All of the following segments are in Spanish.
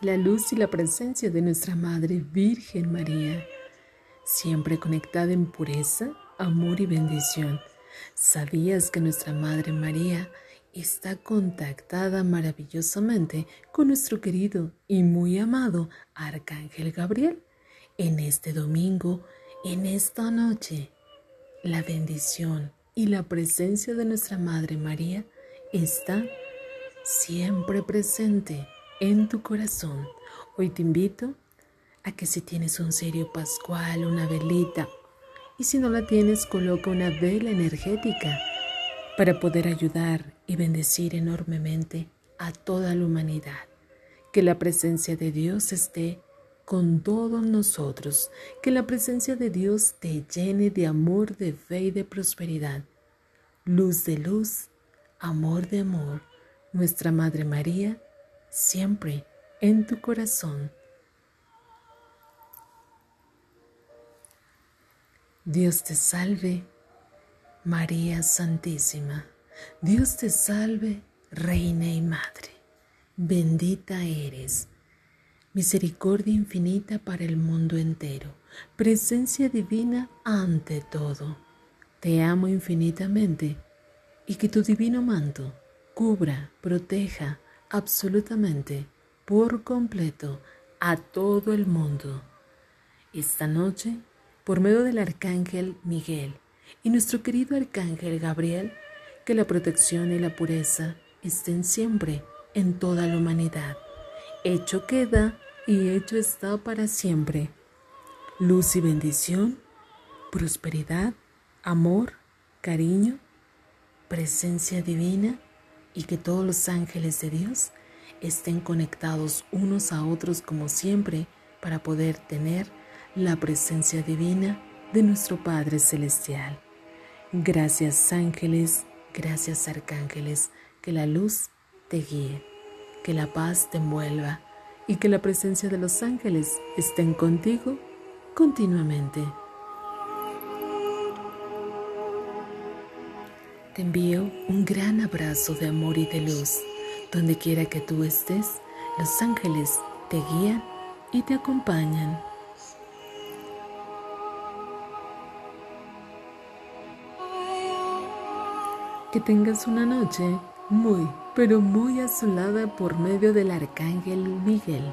la luz y la presencia de nuestra Madre Virgen María, siempre conectada en pureza, amor y bendición. ¿Sabías que nuestra Madre María está contactada maravillosamente con nuestro querido y muy amado Arcángel Gabriel? En este domingo, en esta noche, la bendición y la presencia de nuestra Madre María está siempre presente en tu corazón. Hoy te invito a que si tienes un serio pascual, una velita, y si no la tienes, coloca una vela energética para poder ayudar y bendecir enormemente a toda la humanidad. Que la presencia de Dios esté con todos nosotros, que la presencia de Dios te llene de amor, de fe y de prosperidad. Luz de luz, amor de amor, nuestra Madre María, siempre en tu corazón. Dios te salve, María Santísima. Dios te salve, Reina y Madre. Bendita eres. Misericordia infinita para el mundo entero. Presencia divina ante todo. Te amo infinitamente y que tu divino manto cubra, proteja, absolutamente, por completo, a todo el mundo. Esta noche, por medio del Arcángel Miguel y nuestro querido Arcángel Gabriel, que la protección y la pureza estén siempre en toda la humanidad. Hecho queda y hecho está para siempre. Luz y bendición, prosperidad, amor, cariño, presencia divina y que todos los ángeles de Dios estén conectados unos a otros como siempre para poder tener la presencia divina de nuestro Padre Celestial. Gracias ángeles, gracias arcángeles, que la luz te guíe, que la paz te envuelva y que la presencia de los ángeles estén contigo continuamente. Te envío un gran abrazo de amor y de luz. Donde quiera que tú estés, los ángeles te guían y te acompañan. Que tengas una noche muy, pero muy azulada por medio del arcángel Miguel.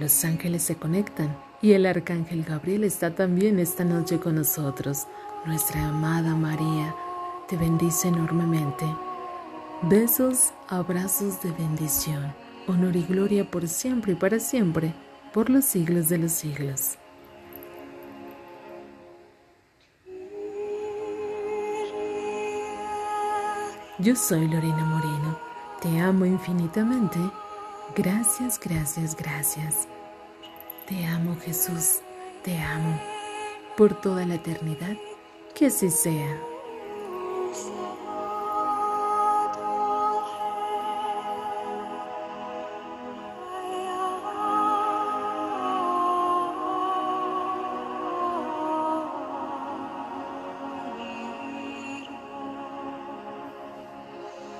Los ángeles se conectan y el arcángel Gabriel está también esta noche con nosotros. Nuestra amada María te bendice enormemente. Besos, abrazos de bendición, honor y gloria por siempre y para siempre, por los siglos de los siglos. Yo soy Lorena Moreno. Te amo infinitamente. Gracias, gracias, gracias. Te amo Jesús. Te amo. Por toda la eternidad. Que así sea.